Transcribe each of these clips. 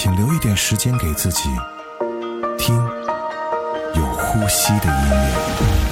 请留一点时间给自己，听有呼吸的音乐。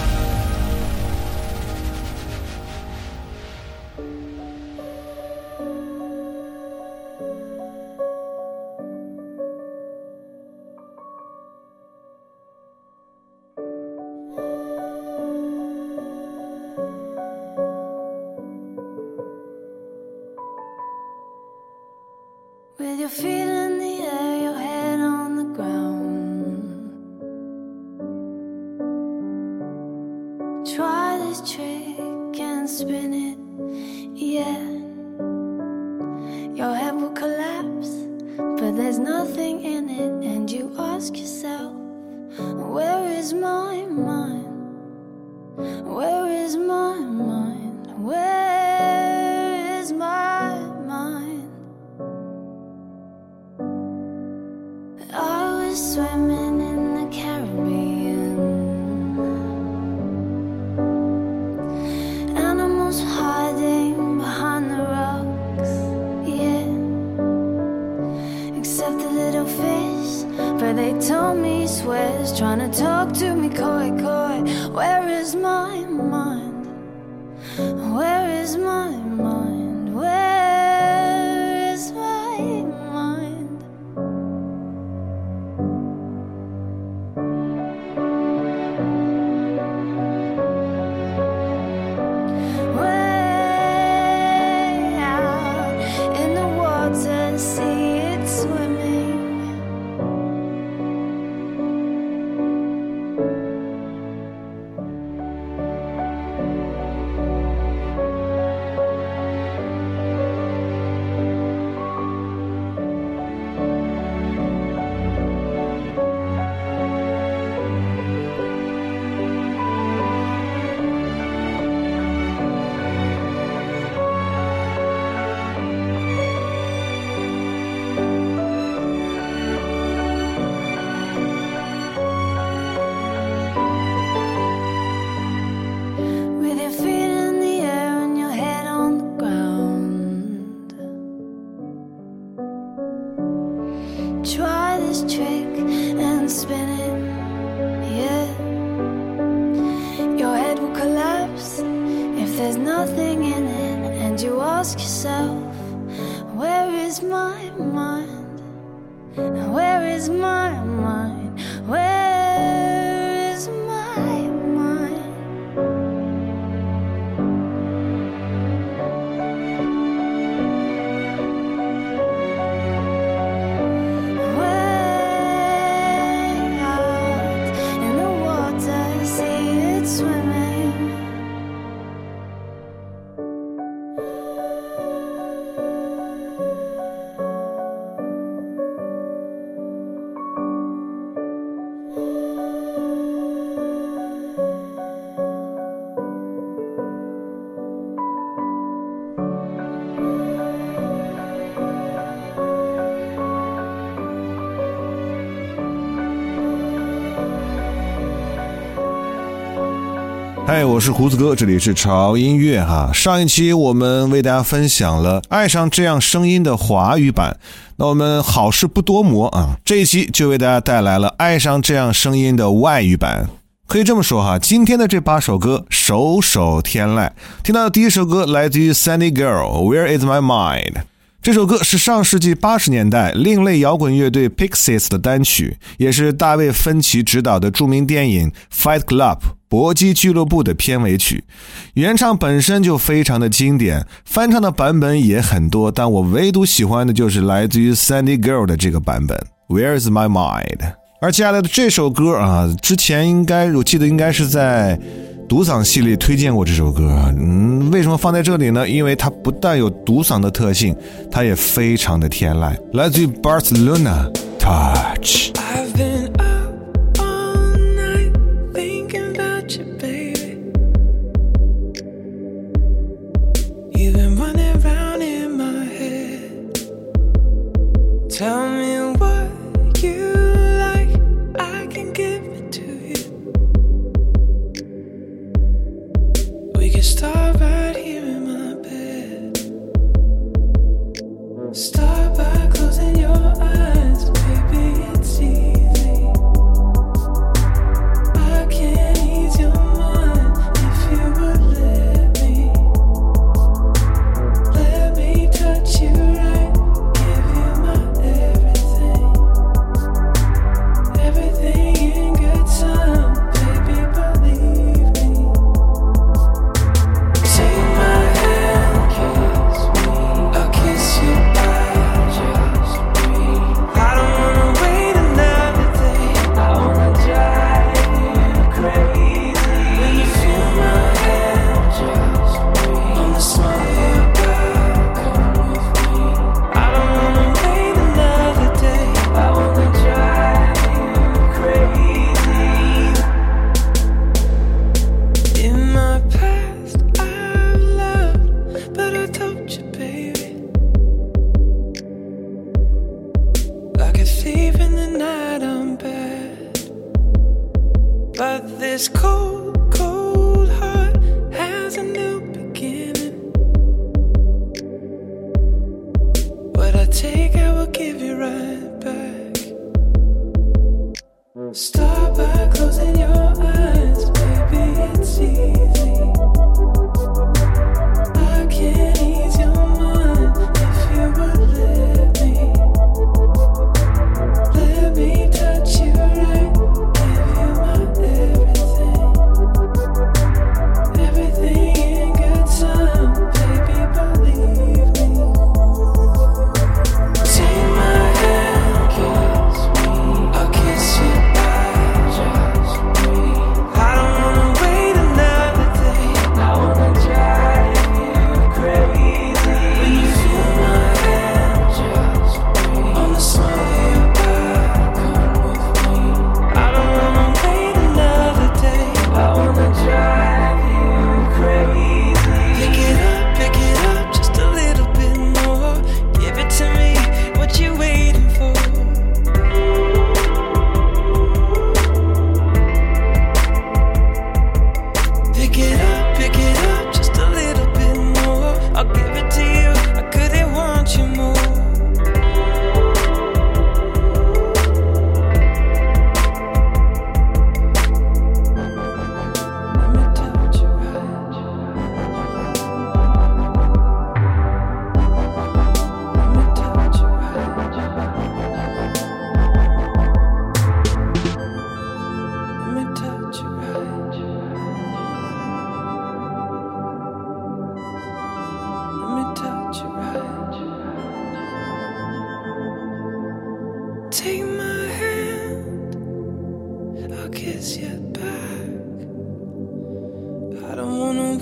There's nothing in it, and you ask yourself, Where is my mind? Where is my mind? Where 我是胡子哥，这里是潮音乐哈。上一期我们为大家分享了《爱上这样声音》的华语版，那我们好事不多磨啊，这一期就为大家带来了《爱上这样声音》的外语版。可以这么说哈，今天的这八首歌首首天籁。听到的第一首歌来自于 Sandy Girl，《Where Is My Mind》。这首歌是上世纪八十年代另类摇滚乐队 Pixies 的单曲，也是大卫芬奇执导的著名电影《Fight Club》搏击俱乐部的片尾曲。原唱本身就非常的经典，翻唱的版本也很多，但我唯独喜欢的就是来自于 Sandy Girl 的这个版本《Where's My Mind》。而接下来的这首歌啊，之前应该我记得应该是在独嗓系列推荐过这首歌。嗯，为什么放在这里呢？因为它不但有独嗓的特性，它也非常的天籁。来自于 Barcelona Touch。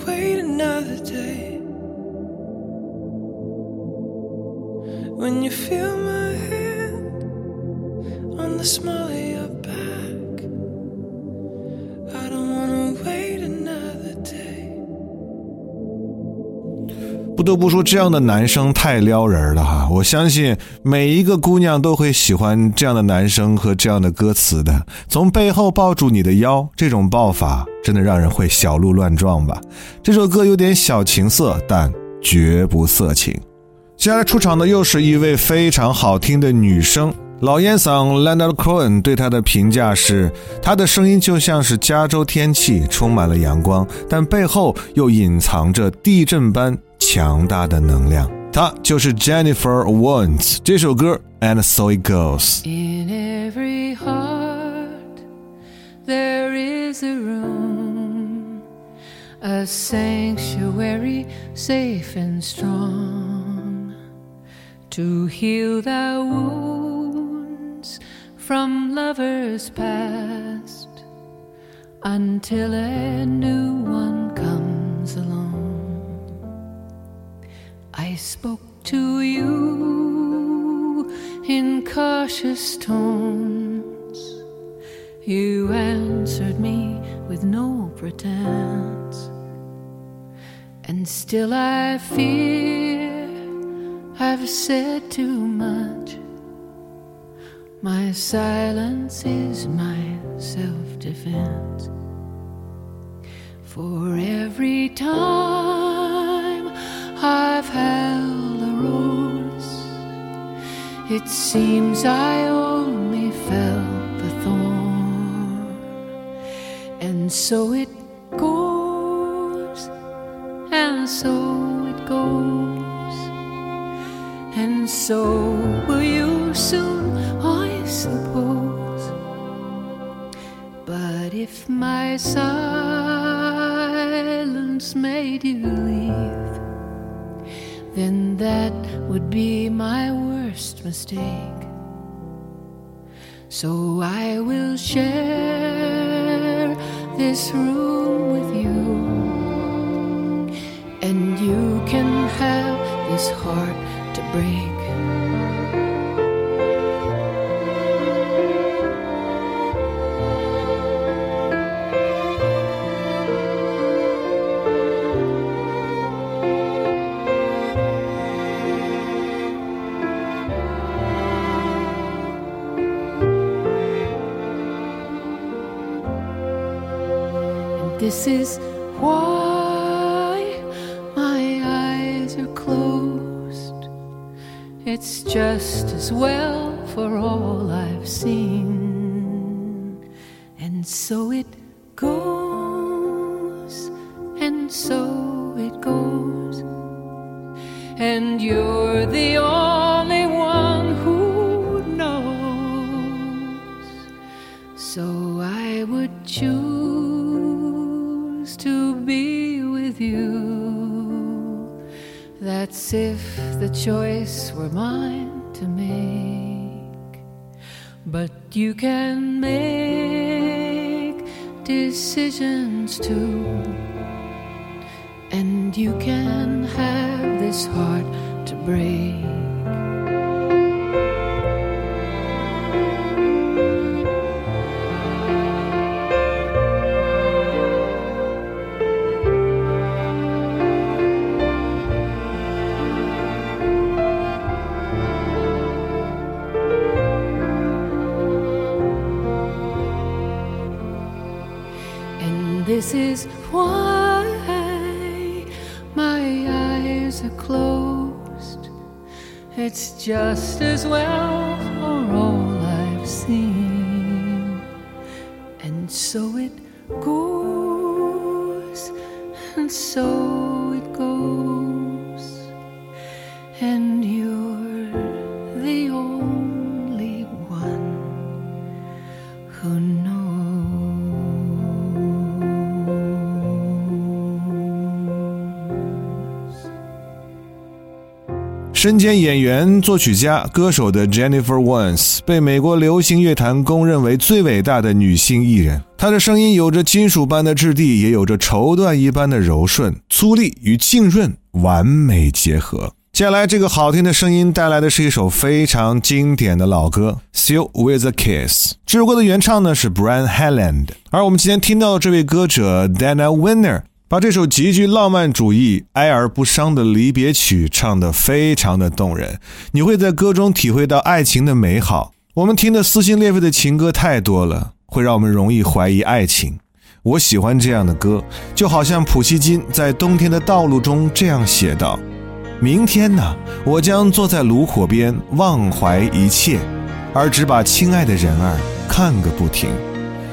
Wait another day. When you feel my hand on the small 得不说，这样的男生太撩人了哈！我相信每一个姑娘都会喜欢这样的男生和这样的歌词的。从背后抱住你的腰，这种抱法真的让人会小鹿乱撞吧？这首歌有点小情色，但绝不色情。接下来出场的又是一位非常好听的女生，老烟嗓 Leonard Cohen 对她的评价是：她的声音就像是加州天气，充满了阳光，但背后又隐藏着地震般强大的能量。她就是 Jennifer Warnes。这首歌 And So It Goes。 In every heart, there is a room, a sanctuary safe and strong to heal thy wounds from lovers past until a new one I spoke to you in cautious tones. You answered me with no pretense. And still I fear I've said too much. My silence is my self defense. For every time I've held a rose, it seems I only felt the thorn. And so it goes, and so it goes, and so will you soon, I suppose. But if my silence mistake. So I will share this room with you, and you can have this heart to break. This is why my eyes are closed. It's just as well for all I've seen. And so it goes, and so it goes. And you're the only That's if the choice were mine to make. But you can make decisions too. And you can have this heart to break. This is why my eyes are closed. It's just as well for all I've seen. And so it goes, and so 身兼演员、作曲家、歌手的 Jennifer Warnes 被美国流行乐坛公认为最伟大的女性艺人。她的声音有着金属般的质地，也有着绸缎一般的柔顺，粗粝与浸润完美结合。接下来，这个好听的声音带来的是一首非常经典的老歌《Still with a Kiss》。这首歌的原唱呢是 Brian Helland，而我们今天听到的这位歌者 Dana Winner。把这首极具浪漫主义、哀而不伤的离别曲唱得非常的动人，你会在歌中体会到爱情的美好。我们听的撕心裂肺的情歌太多了，会让我们容易怀疑爱情。我喜欢这样的歌，就好像普希金在《冬天的道路》中这样写道：“明天呢，我将坐在炉火边，忘怀一切，而只把亲爱的人儿看个不停。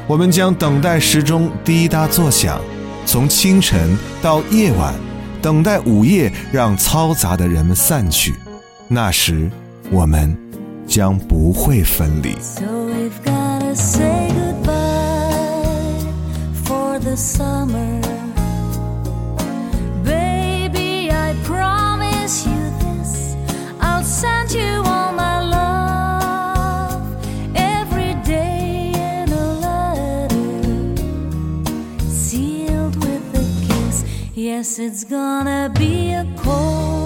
我们将等待时钟滴答作响。”从清晨到夜晚，等待午夜让嘈杂的人们散去，那时我们将不会分离。So we've gotta say goodbye for the summer. Yes, it's gonna be a cold,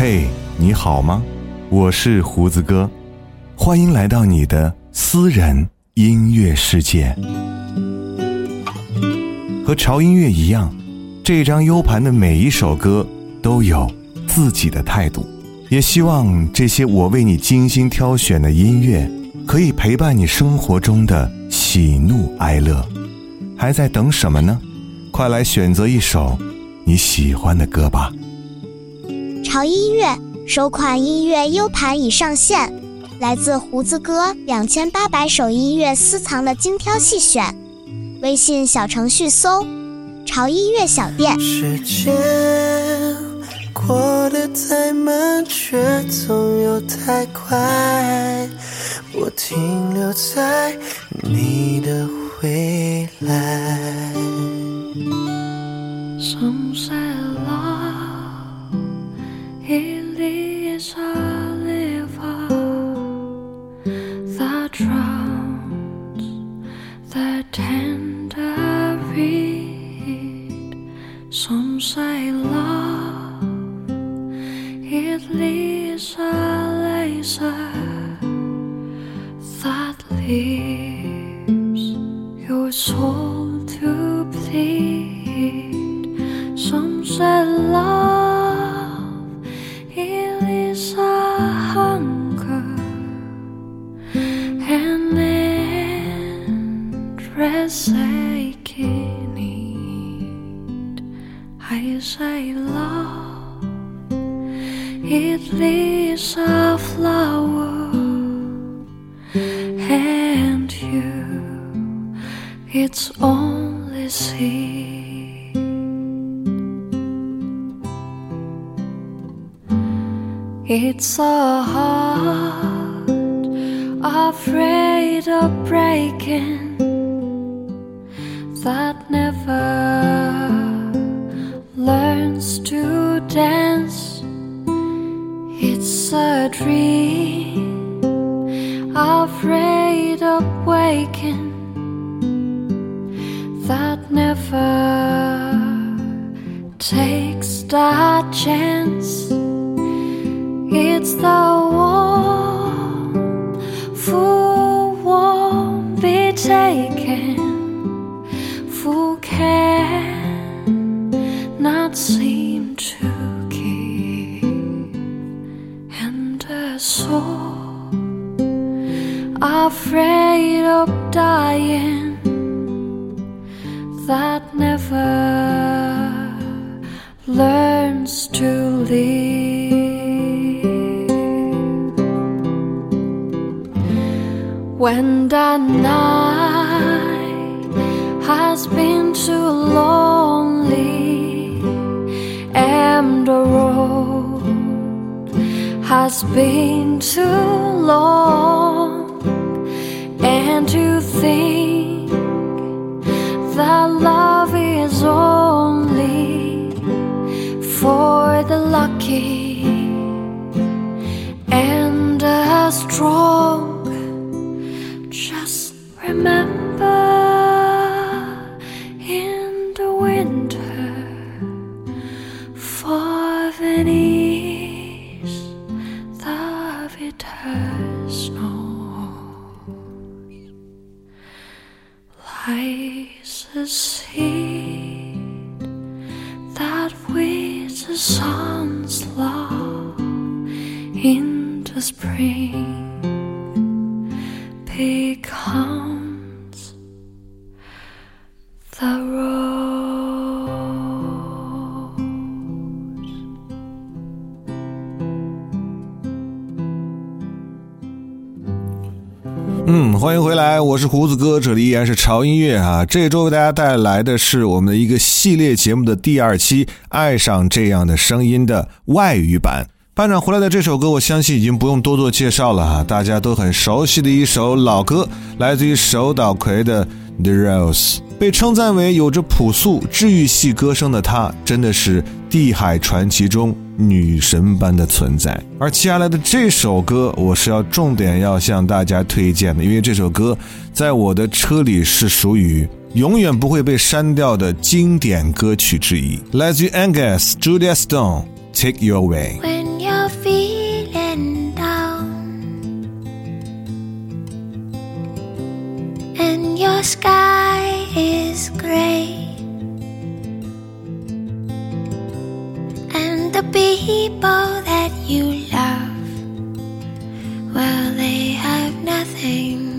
嘿，你好吗？我是胡子哥，欢迎来到你的私人音乐世界。和潮音乐一样，这张 U 盘的每一首歌都有自己的态度。也希望这些我为你精心挑选的音乐，可以陪伴你生活中的喜怒哀乐。还在等什么呢？快来选择一首你喜欢的歌吧。潮音乐首款音乐 U 盘已上线，来自胡子哥两千八百首音乐私藏的精挑细选。微信小程序搜“潮音乐小店时间过得太慢，却总又太快。我停留在你的未来。沙 that never learns to dance. It's a dream afraid of waking that never takes that chance. It's the who won't be taken, seem to give, and a soul afraid of dying that never learns to live. When the night has been too lonely has been too long, and you think that love is only for the lucky and the strong. 嗯，欢迎回来，我是胡子哥，这里依然是潮音乐啊。这周为大家带来的是我们的一个系列节目的第二期，《爱上这样的声音》的外语版。班长回来的这首歌，我相信已经不用多做介绍了哈，大家都很熟悉的一首老歌，来自于手岛葵的《The Rose》。被称赞为有着朴素治愈系歌声的她，真的是地海传奇中女神般的存在。而接下来的这首歌，我是要重点要向大家推荐的，因为这首歌在我的车里是属于永远不会被删掉的经典歌曲之一，来自于 Angus Julia Stone，《Take Your Way》。when you're feeling down and your sky is gray and the people that you love well they have nothing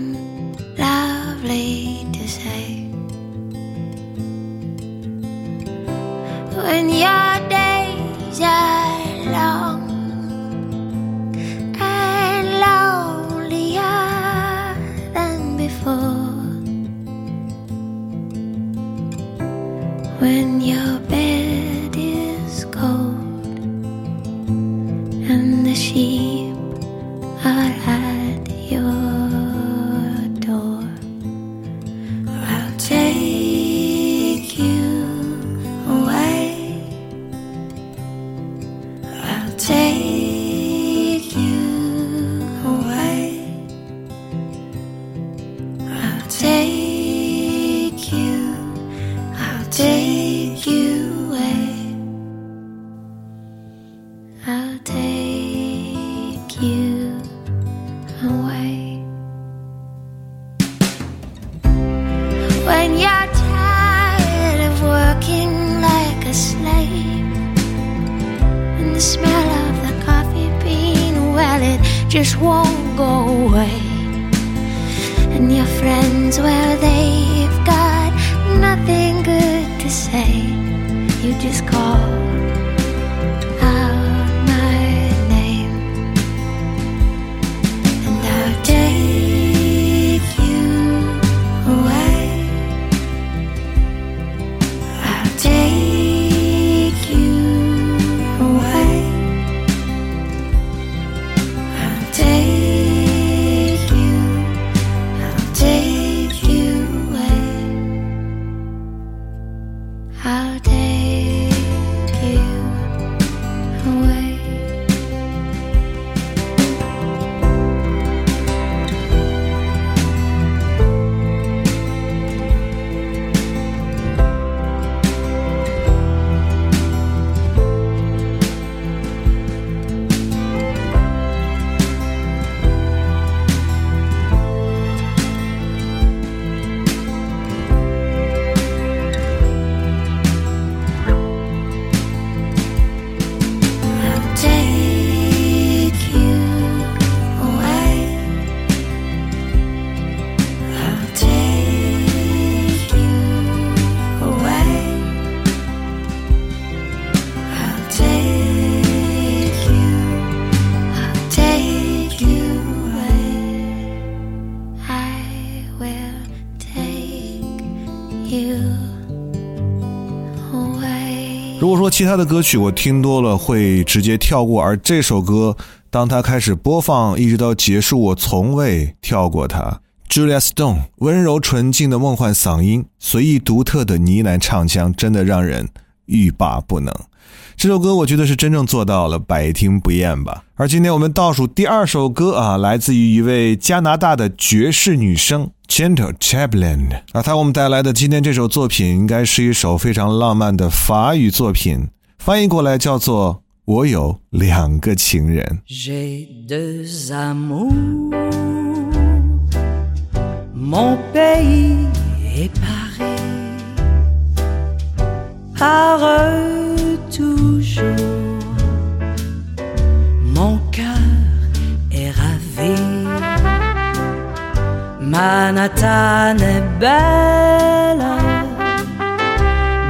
just won't go away. And your friends, well, they've got nothing good to say. You just call 其他的歌曲我听多了会直接跳过，而这首歌当它开始播放一直到结束，我从未跳过它。Julia Stone 温柔纯净的梦幻嗓音，随意独特的呢喃唱腔，真的让人欲罢不能。这首歌我觉得是真正做到了百听不厌吧。而今天我们倒数第二首歌啊，来自于一位加拿大的爵士女声 Gentle Chaplin 啊，她为我们带来的今天这首作品应该是一首非常浪漫的法语作品，翻译过来叫做《我有两个情人》。Manhattan est belle,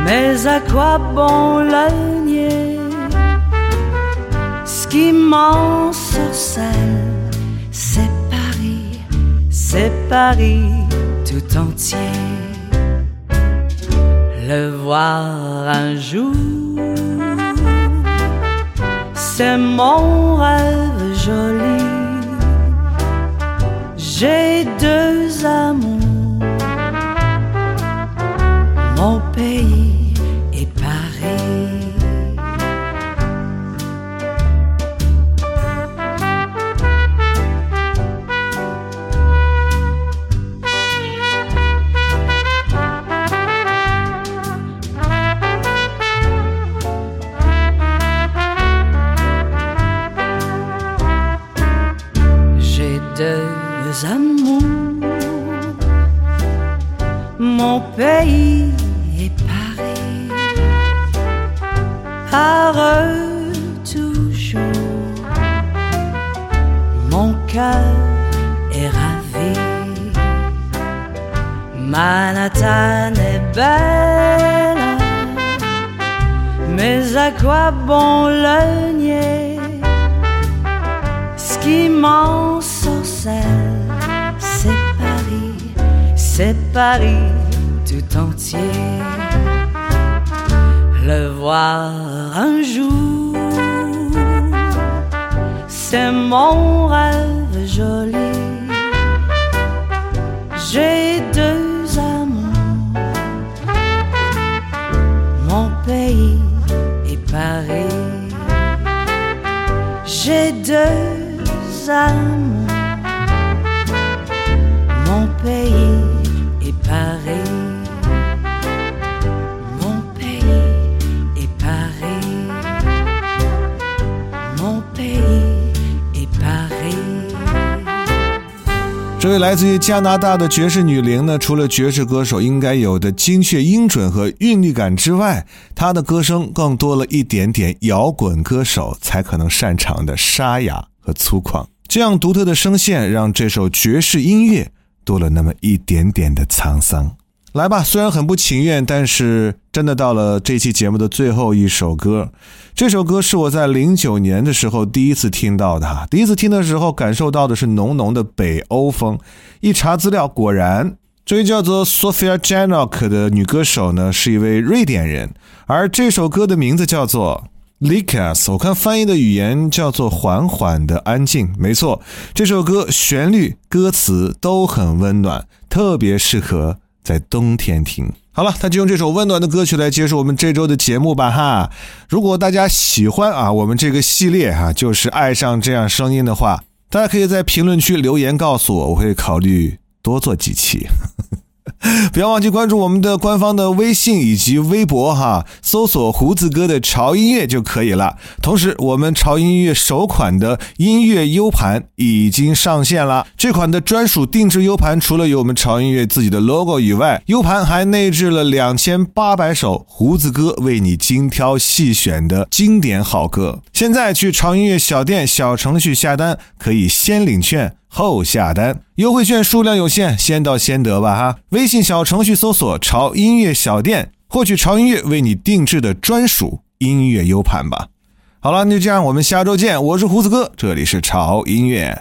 mais à quoi bon le nier? Ce qui m'ensorcelle, c'est Paris, c'est Paris tout entier. Le voir un jour, c'est mon rêve joli. J'ai deux amours, mon pays un jour, c'est mon rêve joli. J'ai deux amours, mon pays et Paris. J'ai deux amours, 这位来自于加拿大的爵士女伶呢，除了爵士歌手应该有的精确音准和韵律感之外，她的歌声更多了一点点摇滚歌手才可能擅长的沙哑和粗犷。这样独特的声线，让这首爵士音乐多了那么一点点的沧桑。来吧，虽然很不情愿，但是真的到了这期节目的最后一首歌。这首歌是我在零九年的时候第一次听到的哈，第一次听的时候感受到的是浓浓的北欧风。一查资料，果然这位叫做 Sophia Janok 的女歌手呢是一位瑞典人，而这首歌的名字叫做。Likas，我看翻译的语言叫做“缓缓的安静”，没错，这首歌旋律、歌词都很温暖，特别适合在冬天听。好了，那就用这首温暖的歌曲来结束我们这周的节目吧哈。如果大家喜欢啊我们这个系列哈、就是爱上这样声音的话，大家可以在评论区留言告诉我，我会考虑多做几期。不要忘记关注我们的官方的微信以及微博哈，搜索“胡子哥的潮音乐”就可以了。同时，我们潮音乐首款的音乐 U 盘已经上线了。这款的专属定制 U 盘，除了有我们潮音乐自己的 logo 以外，U 盘还内置了两千八百首胡子哥为你精挑细选的经典好歌。现在去潮音乐小店小程序下单，可以先领券。后下单，优惠券数量有限，先到先得吧哈！微信小程序搜索“潮音乐小店”，获取潮音乐为你定制的专属音乐 U 盘吧。好了，那就这样，我们下周见。我是胡子哥，这里是潮音乐。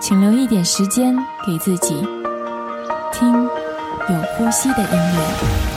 请留一点时间给自己，听有呼吸的音乐。